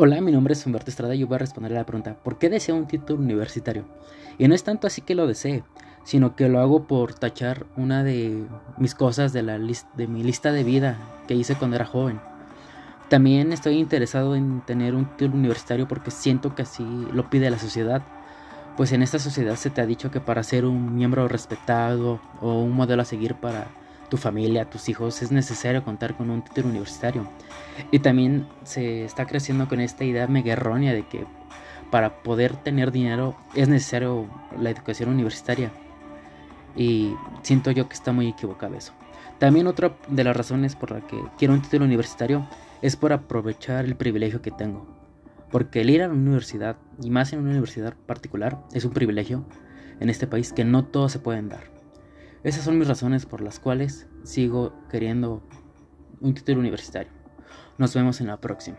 Hola, mi nombre es Humberto Estrada y voy a responder a la pregunta ¿por qué deseo un título universitario? Y no es tanto así que lo desee, sino que lo hago por tachar una de mis cosas de, la de mi lista de vida que hice cuando era joven. También estoy interesado en tener un título universitario porque siento que así lo pide la sociedad. Pues en esta sociedad se te ha dicho que para ser un miembro respetado o un modelo a seguir para tu familia, tus hijos, es necesario contar con un título universitario. Y también se está creciendo con esta idea mega errónea de que para poder tener dinero es necesario la educación universitaria. Y siento yo que está muy equivocado eso. También otra de las razones por la que quiero un título universitario es por aprovechar el privilegio que tengo. Porque el ir a la universidad, y más en una universidad particular, es un privilegio en este país que no todos se pueden dar. Esas son mis razones por las cuales sigo queriendo un título universitario. Nos vemos en la próxima.